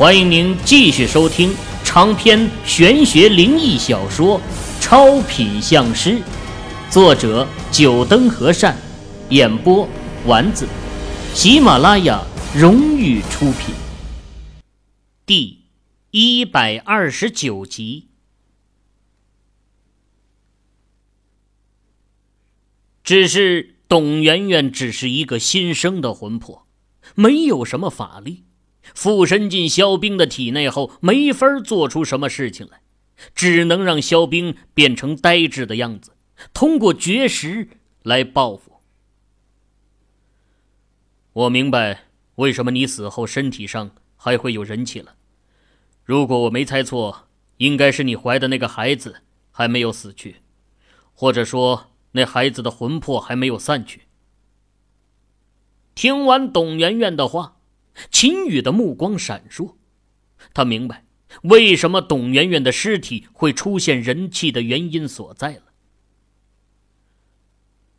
欢迎您继续收听长篇玄学灵异小说《超品相师》，作者：九灯和善，演播：丸子，喜马拉雅荣誉出品。第一百二十九集。只是董媛媛只是一个新生的魂魄，没有什么法力。附身进萧冰的体内后，没法做出什么事情来，只能让萧冰变成呆滞的样子，通过绝食来报复。我明白为什么你死后身体上还会有人气了。如果我没猜错，应该是你怀的那个孩子还没有死去，或者说那孩子的魂魄还没有散去。听完董媛媛的话。秦宇的目光闪烁，他明白为什么董媛媛的尸体会出现人气的原因所在了。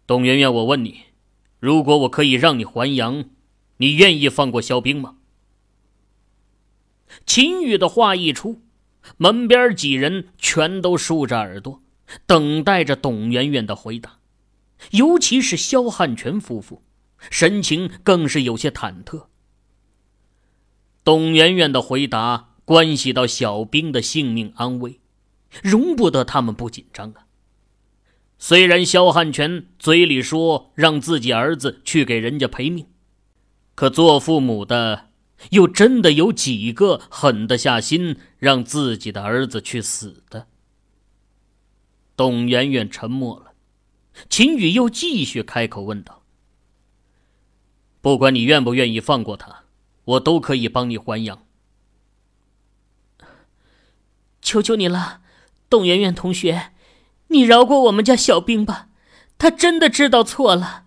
董媛媛，我问你，如果我可以让你还阳，你愿意放过肖冰吗？秦宇的话一出，门边几人全都竖着耳朵，等待着董媛媛的回答，尤其是肖汉全夫妇，神情更是有些忐忑。董媛媛的回答关系到小兵的性命安危，容不得他们不紧张啊。虽然肖汉全嘴里说让自己儿子去给人家赔命，可做父母的又真的有几个狠得下心让自己的儿子去死的？董媛媛沉默了，秦宇又继续开口问道：“不管你愿不愿意放过他。”我都可以帮你还阳，求求你了，董媛媛同学，你饶过我们家小兵吧，他真的知道错了。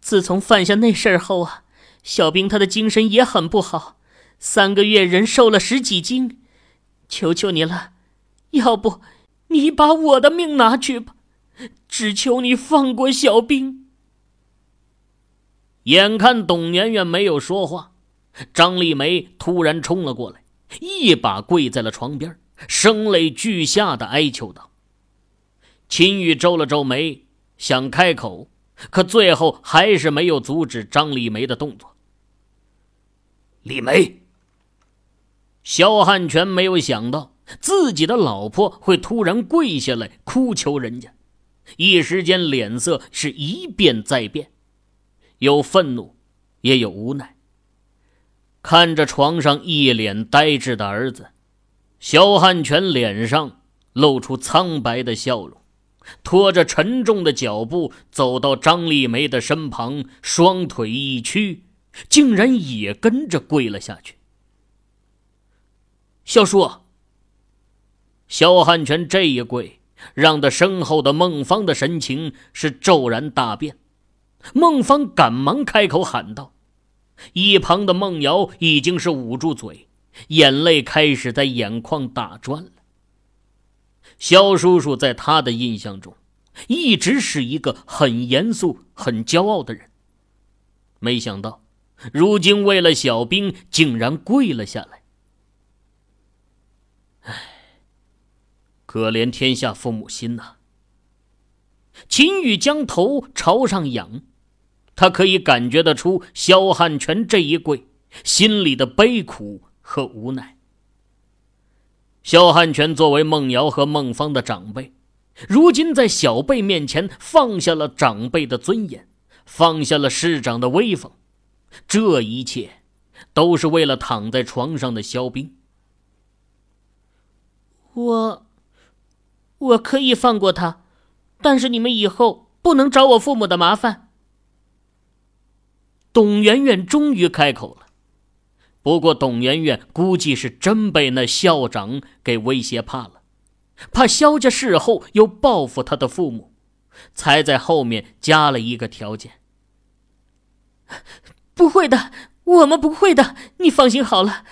自从犯下那事儿后啊，小兵他的精神也很不好，三个月人瘦了十几斤。求求你了，要不你把我的命拿去吧，只求你放过小兵。眼看董媛媛没有说话。张丽梅突然冲了过来，一把跪在了床边，声泪俱下的哀求道：“秦宇皱了皱眉，想开口，可最后还是没有阻止张丽梅的动作。”丽梅，肖汉全没有想到自己的老婆会突然跪下来哭求人家，一时间脸色是一变再变，有愤怒，也有无奈。看着床上一脸呆滞的儿子，肖汉全脸上露出苍白的笑容，拖着沉重的脚步走到张丽梅的身旁，双腿一屈，竟然也跟着跪了下去。肖叔，肖汉全这一跪，让他身后的孟芳的神情是骤然大变，孟芳赶忙开口喊道。一旁的孟瑶已经是捂住嘴，眼泪开始在眼眶打转了。肖叔叔在他的印象中，一直是一个很严肃、很骄傲的人。没想到，如今为了小兵，竟然跪了下来。唉，可怜天下父母心呐！秦宇将头朝上仰。他可以感觉得出萧汉全这一跪心里的悲苦和无奈。萧汉全作为孟瑶和孟芳的长辈，如今在小辈面前放下了长辈的尊严，放下了师长的威风，这一切都是为了躺在床上的萧冰。我，我可以放过他，但是你们以后不能找我父母的麻烦。董媛媛终于开口了，不过董媛媛估计是真被那校长给威胁怕了，怕萧家事后又报复他的父母，才在后面加了一个条件。不会的，我们不会的，你放心好了，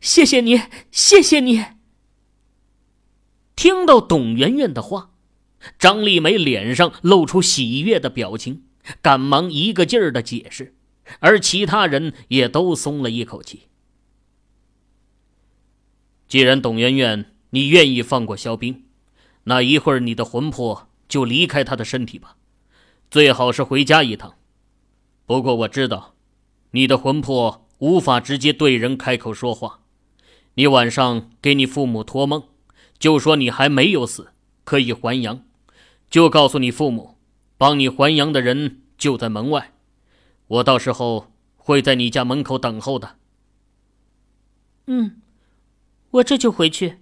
谢谢你，谢谢你。听到董媛媛的话，张丽梅脸上露出喜悦的表情，赶忙一个劲儿的解释。而其他人也都松了一口气。既然董媛媛你愿意放过肖冰，那一会儿你的魂魄就离开他的身体吧，最好是回家一趟。不过我知道，你的魂魄无法直接对人开口说话。你晚上给你父母托梦，就说你还没有死，可以还阳，就告诉你父母，帮你还阳的人就在门外，我到时候会在你家门口等候的。嗯，我这就回去。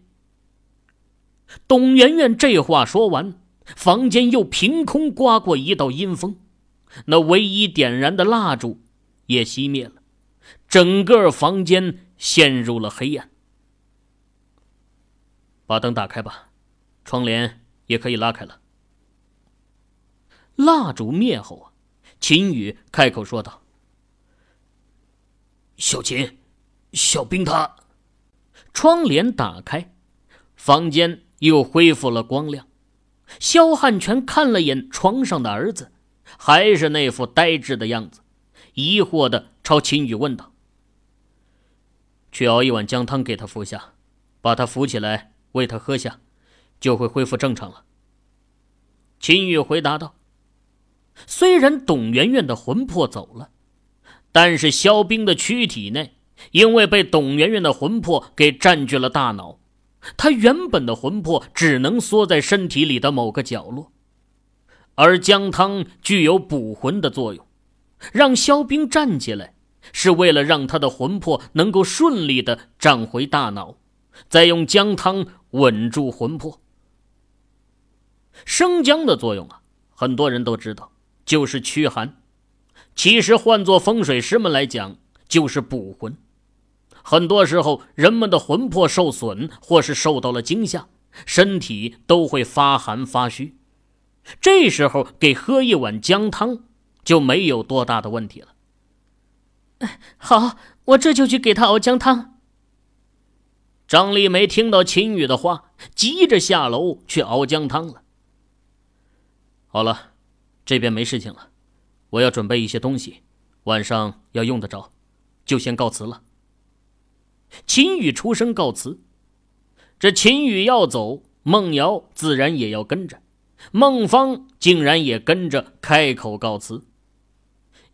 董媛媛这话说完，房间又凭空刮过一道阴风，那唯一点燃的蜡烛也熄灭了，整个房间陷入了黑暗。把灯打开吧，窗帘也可以拉开了。蜡烛灭后啊，秦宇开口说道：“小秦，小兵他……”窗帘打开，房间又恢复了光亮。肖汉全看了眼床上的儿子，还是那副呆滞的样子，疑惑的朝秦宇问道：“去熬一碗姜汤给他服下，把他扶起来。”喂他喝下，就会恢复正常了。秦宇回答道：“虽然董媛媛的魂魄走了，但是肖冰的躯体内，因为被董媛媛的魂魄给占据了大脑，他原本的魂魄只能缩在身体里的某个角落。而姜汤具有补魂的作用，让肖冰站起来，是为了让他的魂魄能够顺利的站回大脑。”再用姜汤稳住魂魄。生姜的作用啊，很多人都知道，就是驱寒。其实换做风水师们来讲，就是补魂。很多时候，人们的魂魄受损或是受到了惊吓，身体都会发寒发虚。这时候给喝一碗姜汤，就没有多大的问题了。好，我这就去给他熬姜汤。张丽梅听到秦宇的话，急着下楼去熬姜汤了。好了，这边没事情了，我要准备一些东西，晚上要用得着，就先告辞了。秦宇出声告辞。这秦宇要走，孟瑶自然也要跟着，孟芳竟然也跟着开口告辞。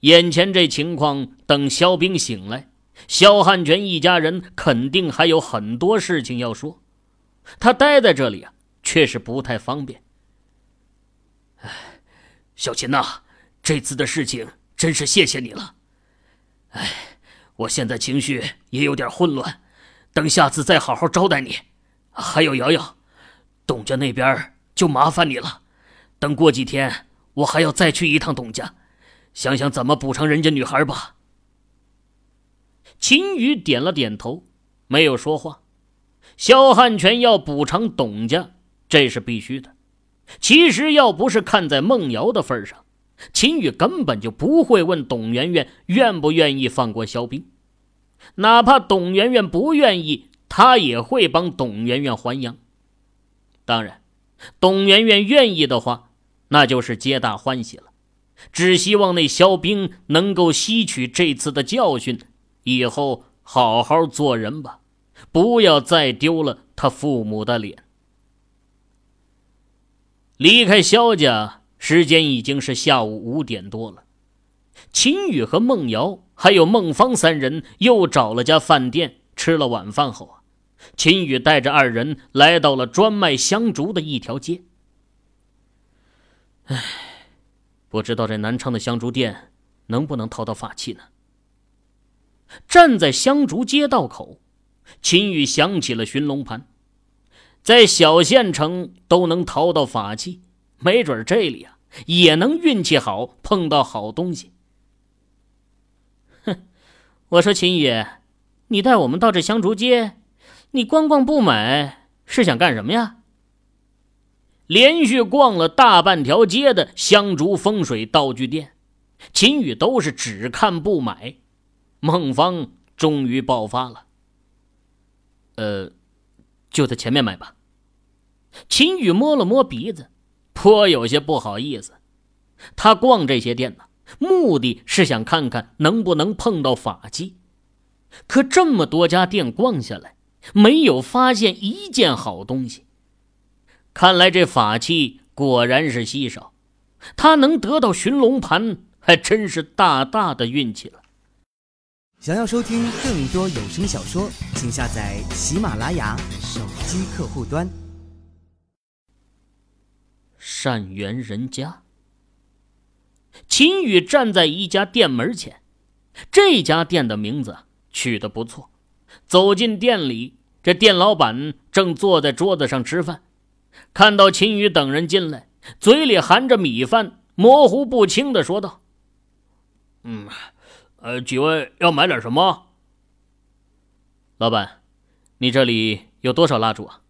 眼前这情况，等肖兵醒来。肖汉全一家人肯定还有很多事情要说，他待在这里啊，确实不太方便。唉，小秦呐，这次的事情真是谢谢你了。哎，我现在情绪也有点混乱，等下次再好好招待你。还有瑶瑶，董家那边就麻烦你了。等过几天，我还要再去一趟董家，想想怎么补偿人家女孩吧。秦宇点了点头，没有说话。肖汉全要补偿董家，这是必须的。其实要不是看在孟瑶的份上，秦宇根本就不会问董媛媛愿不愿意放过肖冰。哪怕董媛媛不愿意，他也会帮董媛媛还阳。当然，董媛媛愿意的话，那就是皆大欢喜了。只希望那肖冰能够吸取这次的教训。以后好好做人吧，不要再丢了他父母的脸。离开萧家，时间已经是下午五点多了。秦宇和孟瑶还有孟芳三人又找了家饭店吃了晚饭后啊，秦宇带着二人来到了专卖香烛的一条街。唉，不知道这南昌的香烛店能不能淘到法器呢？站在香烛街道口，秦宇想起了寻龙盘，在小县城都能淘到法器，没准这里啊也能运气好碰到好东西。哼，我说秦宇，你带我们到这香烛街，你光逛不买是想干什么呀？连续逛了大半条街的香烛风水道具店，秦宇都是只看不买。孟芳终于爆发了。呃，就在前面买吧。秦宇摸了摸鼻子，颇有些不好意思。他逛这些店呢，目的是想看看能不能碰到法器。可这么多家店逛下来，没有发现一件好东西。看来这法器果然是稀少，他能得到寻龙盘，还真是大大的运气了。想要收听更多有声小说，请下载喜马拉雅手机客户端。善缘人家，秦宇站在一家店门前，这家店的名字取得不错。走进店里，这店老板正坐在桌子上吃饭。看到秦宇等人进来，嘴里含着米饭，模糊不清的说道：“嗯，呃，几位要买点什么？”老板，你这里有多少蜡烛啊？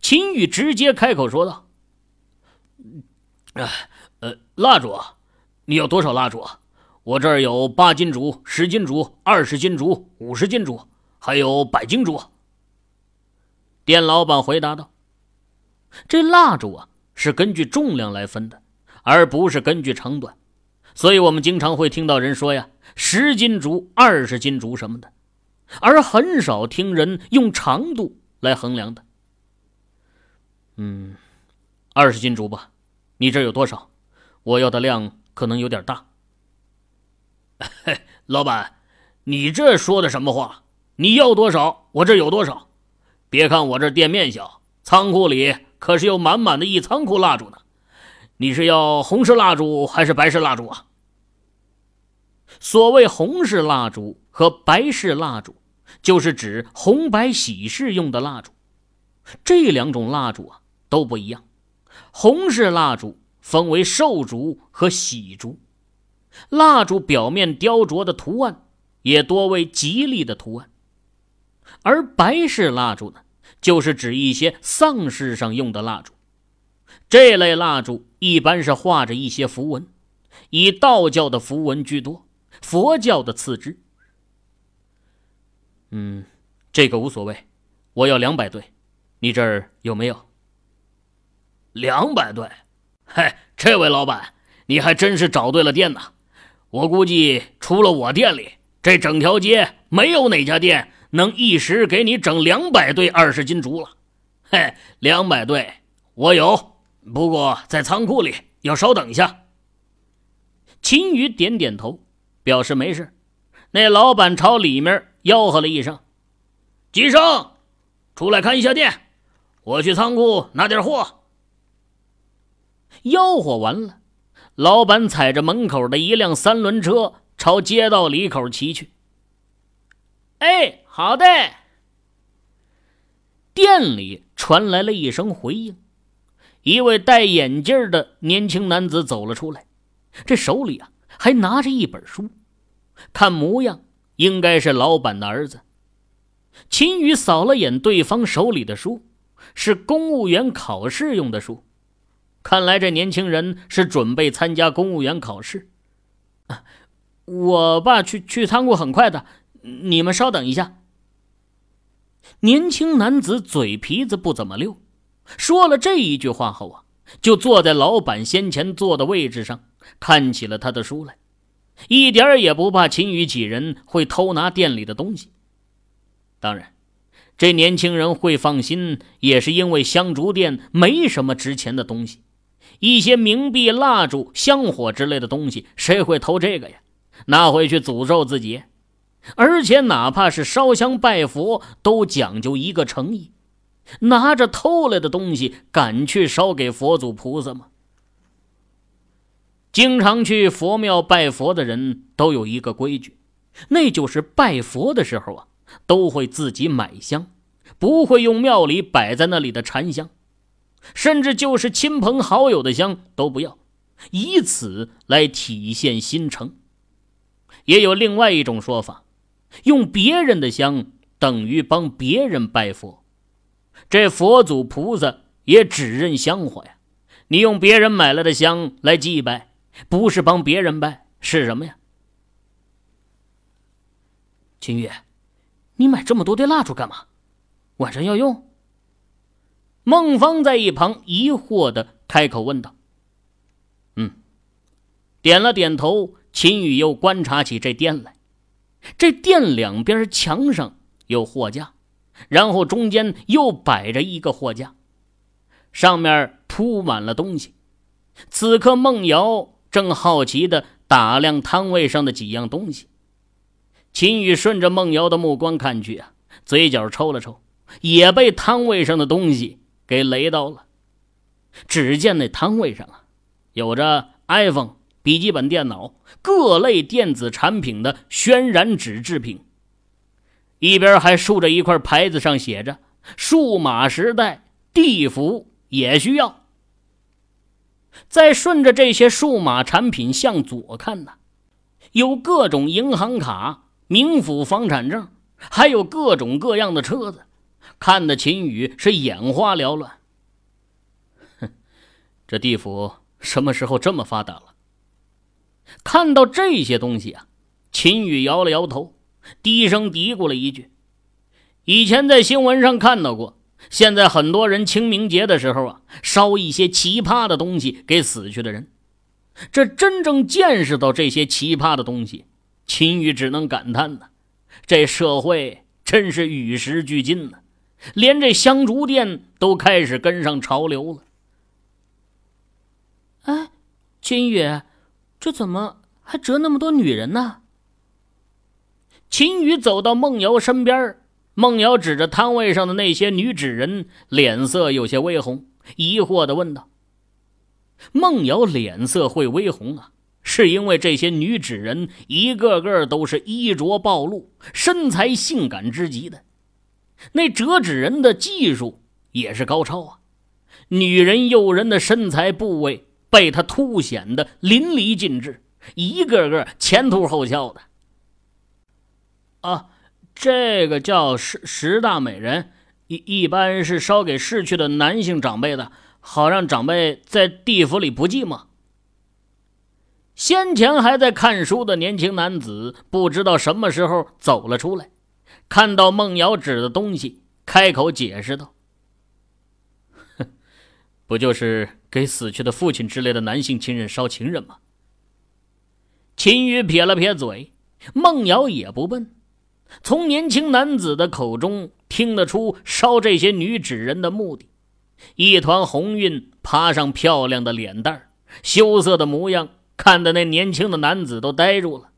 秦宇直接开口说道：“哎，呃，蜡烛，你要多少蜡烛啊？我这儿有八斤烛、十斤烛、二十斤烛、五十斤烛，还有百斤烛。”店老板回答道。这蜡烛啊，是根据重量来分的，而不是根据长短，所以我们经常会听到人说呀，十斤竹、二十斤竹什么的，而很少听人用长度来衡量的。嗯，二十斤竹吧，你这有多少？我要的量可能有点大。嘿，老板，你这说的什么话？你要多少，我这有多少。别看我这店面小，仓库里。可是有满满的一仓库蜡烛呢，你是要红式蜡烛还是白式蜡烛啊？所谓红式蜡烛和白式蜡烛，就是指红白喜事用的蜡烛。这两种蜡烛啊都不一样。红式蜡烛分为寿烛和喜烛，蜡烛表面雕琢的图案也多为吉利的图案，而白式蜡烛呢？就是指一些丧事上用的蜡烛，这类蜡烛一般是画着一些符文，以道教的符文居多，佛教的次之。嗯，这个无所谓，我要两百对，你这儿有没有？两百对？嘿，这位老板，你还真是找对了店呐！我估计除了我店里，这整条街没有哪家店。能一时给你整两百对二十斤竹了，嘿，两百对我有，不过在仓库里，要稍等一下。秦宇点点头，表示没事。那老板朝里面吆喝了一声：“吉生，出来看一下店，我去仓库拿点货。”吆喝完了，老板踩着门口的一辆三轮车朝街道里口骑去。哎。好的。店里传来了一声回应，一位戴眼镜的年轻男子走了出来，这手里啊还拿着一本书，看模样应该是老板的儿子。秦宇扫了眼对方手里的书，是公务员考试用的书，看来这年轻人是准备参加公务员考试。啊我爸去去仓库很快的，你们稍等一下。年轻男子嘴皮子不怎么溜，说了这一句话后啊，就坐在老板先前坐的位置上，看起了他的书来，一点也不怕秦宇几人会偷拿店里的东西。当然，这年轻人会放心，也是因为香烛店没什么值钱的东西，一些冥币、蜡烛、香火之类的东西，谁会偷这个呀？拿回去诅咒自己。而且，哪怕是烧香拜佛，都讲究一个诚意。拿着偷来的东西，敢去烧给佛祖菩萨吗？经常去佛庙拜佛的人都有一个规矩，那就是拜佛的时候啊，都会自己买香，不会用庙里摆在那里的禅香，甚至就是亲朋好友的香都不要，以此来体现心诚。也有另外一种说法。用别人的香等于帮别人拜佛，这佛祖菩萨也只认香火呀。你用别人买来的香来祭拜，不是帮别人拜，是什么呀？秦宇，你买这么多堆蜡烛干嘛？晚上要用？孟芳在一旁疑惑的开口问道。嗯，点了点头。秦宇又观察起这店来。这店两边墙上有货架，然后中间又摆着一个货架，上面铺满了东西。此刻，孟瑶正好奇地打量摊位上的几样东西。秦宇顺着孟瑶的目光看去啊，嘴角抽了抽，也被摊位上的东西给雷到了。只见那摊位上啊，有着 iPhone、笔记本电脑、各类电子产品的渲染纸制品，一边还竖着一块牌子，上写着“数码时代，地府也需要”。再顺着这些数码产品向左看呢，有各种银行卡、名府房产证，还有各种各样的车子，看得秦宇是眼花缭乱。哼，这地府什么时候这么发达了？看到这些东西啊，秦宇摇了摇头，低声嘀咕了一句：“以前在新闻上看到过。”现在很多人清明节的时候啊，烧一些奇葩的东西给死去的人。这真正见识到这些奇葩的东西，秦宇只能感叹呢：这社会真是与时俱进呢，连这香烛店都开始跟上潮流了。哎，秦宇，这怎么还折那么多女人呢？秦宇走到孟瑶身边孟瑶指着摊位上的那些女纸人，脸色有些微红，疑惑地问道：“孟瑶脸色会微红啊？是因为这些女纸人一个个都是衣着暴露，身材性感之极的，那折纸人的技术也是高超啊！女人诱人的身材部位被他凸显的淋漓尽致，一个个前凸后翘的。啊！”这个叫十十大美人，一一般是烧给逝去的男性长辈的，好让长辈在地府里不寂寞。先前还在看书的年轻男子，不知道什么时候走了出来，看到孟瑶指的东西，开口解释道：“哼不就是给死去的父亲之类的男性亲人烧情人吗？”秦宇撇了撇嘴，孟瑶也不笨。从年轻男子的口中听得出烧这些女纸人的目的，一团红晕爬上漂亮的脸蛋，羞涩的模样，看得那年轻的男子都呆住了。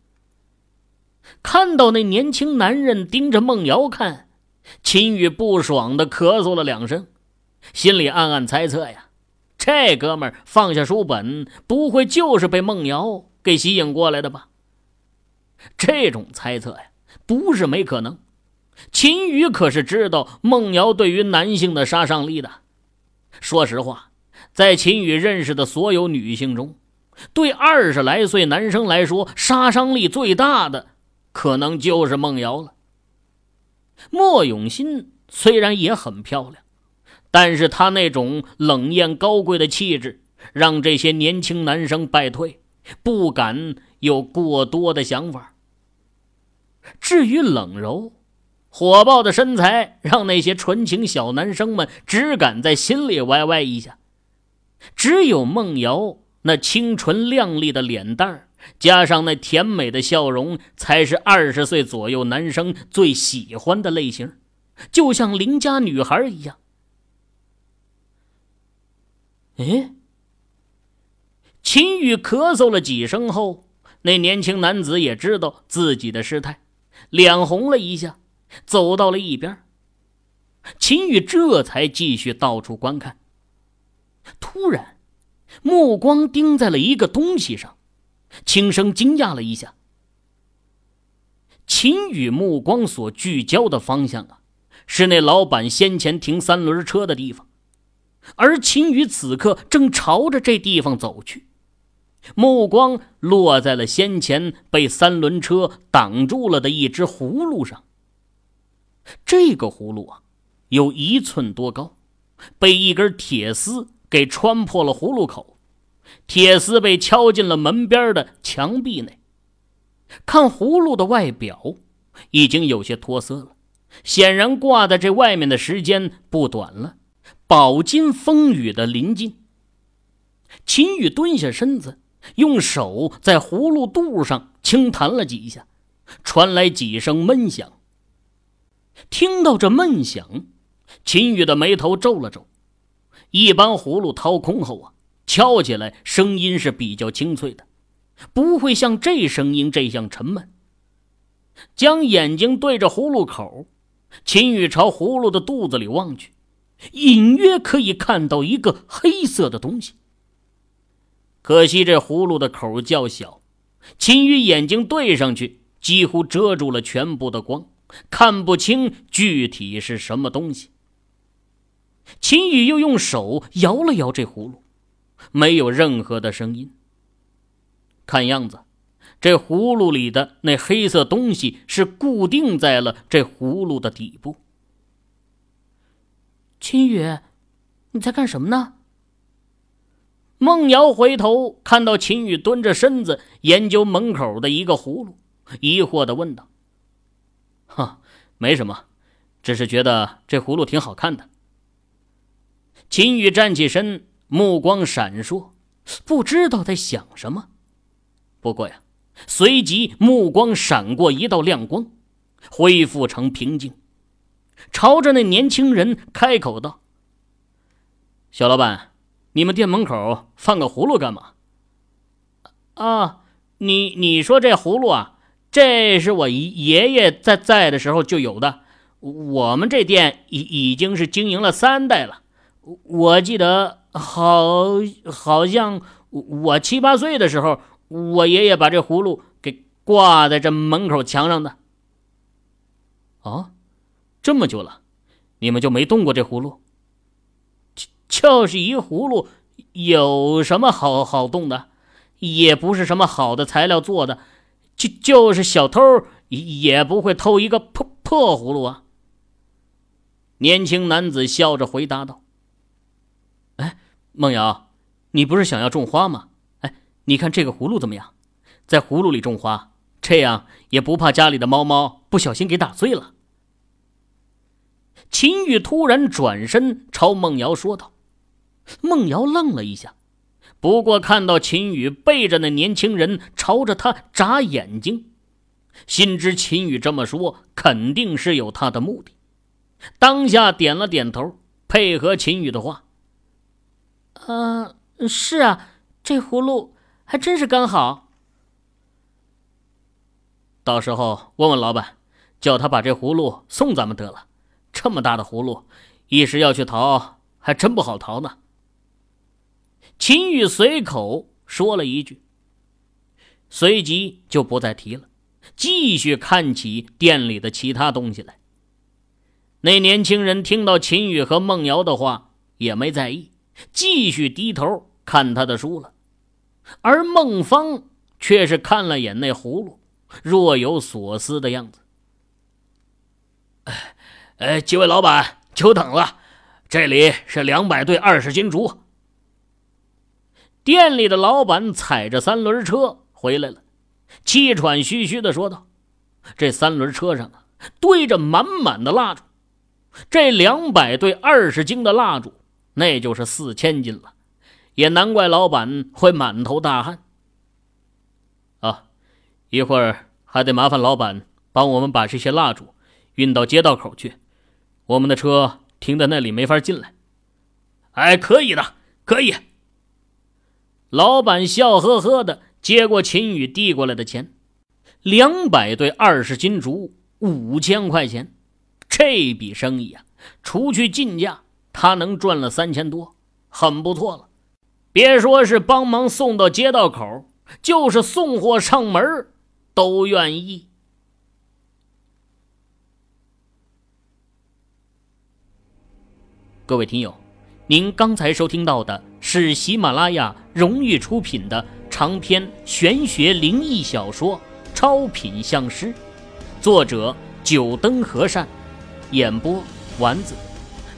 看到那年轻男人盯着孟瑶看，秦宇不爽的咳嗽了两声，心里暗暗猜测呀：这哥们放下书本，不会就是被孟瑶给吸引过来的吧？这种猜测呀。不是没可能，秦宇可是知道孟瑶对于男性的杀伤力的。说实话，在秦宇认识的所有女性中，对二十来岁男生来说杀伤力最大的，可能就是孟瑶了。莫永新虽然也很漂亮，但是她那种冷艳高贵的气质，让这些年轻男生败退，不敢有过多的想法。至于冷柔、火爆的身材，让那些纯情小男生们只敢在心里歪歪一下。只有梦瑶那清纯靓丽的脸蛋儿加上那甜美的笑容，才是二十岁左右男生最喜欢的类型，就像邻家女孩一样。哎，秦宇咳嗽了几声后，那年轻男子也知道自己的失态。脸红了一下，走到了一边。秦宇这才继续到处观看。突然，目光盯在了一个东西上，轻声惊讶了一下。秦宇目光所聚焦的方向啊，是那老板先前停三轮车的地方，而秦宇此刻正朝着这地方走去。目光落在了先前被三轮车挡住了的一只葫芦上。这个葫芦啊，有一寸多高，被一根铁丝给穿破了葫芦口，铁丝被敲进了门边的墙壁内。看葫芦的外表，已经有些脱色了，显然挂在这外面的时间不短了，饱经风雨的临近。秦宇蹲下身子。用手在葫芦肚上轻弹了几下，传来几声闷响。听到这闷响，秦宇的眉头皱了皱。一般葫芦掏空后啊，敲起来声音是比较清脆的，不会像这声音这样沉闷。将眼睛对着葫芦口，秦宇朝葫芦的肚子里望去，隐约可以看到一个黑色的东西。可惜这葫芦的口较小，秦宇眼睛对上去，几乎遮住了全部的光，看不清具体是什么东西。秦宇又用手摇了摇这葫芦，没有任何的声音。看样子。这葫芦里的那黑色东西是固定在了这葫芦的底部。秦宇，你在干什么呢？孟瑶回头看到秦宇蹲着身子研究门口的一个葫芦，疑惑的问道：“哈，没什么，只是觉得这葫芦挺好看的。”秦宇站起身，目光闪烁，不知道在想什么。不过呀。随即，目光闪过一道亮光，恢复成平静，朝着那年轻人开口道：“小老板，你们店门口放个葫芦干嘛？”“啊，你你说这葫芦啊，这是我爷爷在在的时候就有的。我们这店已已经是经营了三代了。我记得好好像我七八岁的时候。”我爷爷把这葫芦给挂在这门口墙上的。哦，这么久了，你们就没动过这葫芦？就是一葫芦，有什么好好动的？也不是什么好的材料做的，就就是小偷也不会偷一个破破葫芦啊。年轻男子笑着回答道：“哎，梦瑶，你不是想要种花吗？”哎你看这个葫芦怎么样？在葫芦里种花，这样也不怕家里的猫猫不小心给打碎了。秦玉突然转身朝孟瑶说道：“孟瑶愣了一下，不过看到秦宇背着那年轻人朝着他眨眼睛，心知秦宇这么说肯定是有他的目的，当下点了点头，配合秦宇的话：‘啊，是啊，这葫芦。’”还真是刚好。到时候问问老板，叫他把这葫芦送咱们得了。这么大的葫芦，一时要去淘，还真不好淘呢。秦宇随口说了一句，随即就不再提了，继续看起店里的其他东西来。那年轻人听到秦宇和孟瑶的话，也没在意，继续低头看他的书了。而孟芳却是看了眼那葫芦，若有所思的样子。哎，几位老板，久等了，这里是两百对二十斤竹。店里的老板踩着三轮车回来了，气喘吁吁的说道：“这三轮车上啊，堆着满满的蜡烛，这两百对二十斤的蜡烛，那就是四千斤了。”也难怪老板会满头大汗。啊，一会儿还得麻烦老板帮我们把这些蜡烛运到街道口去，我们的车停在那里没法进来。哎，可以的，可以。老板笑呵呵的接过秦宇递过来的钱，两百对二十斤竹，五千块钱。这笔生意啊，除去进价，他能赚了三千多，很不错了。别说是帮忙送到街道口，就是送货上门都愿意。各位听友，您刚才收听到的是喜马拉雅荣誉出品的长篇玄学灵异小说《超品相师》，作者九灯和善，演播丸子。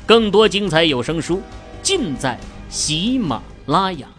更多精彩有声书尽在喜马。拉雅。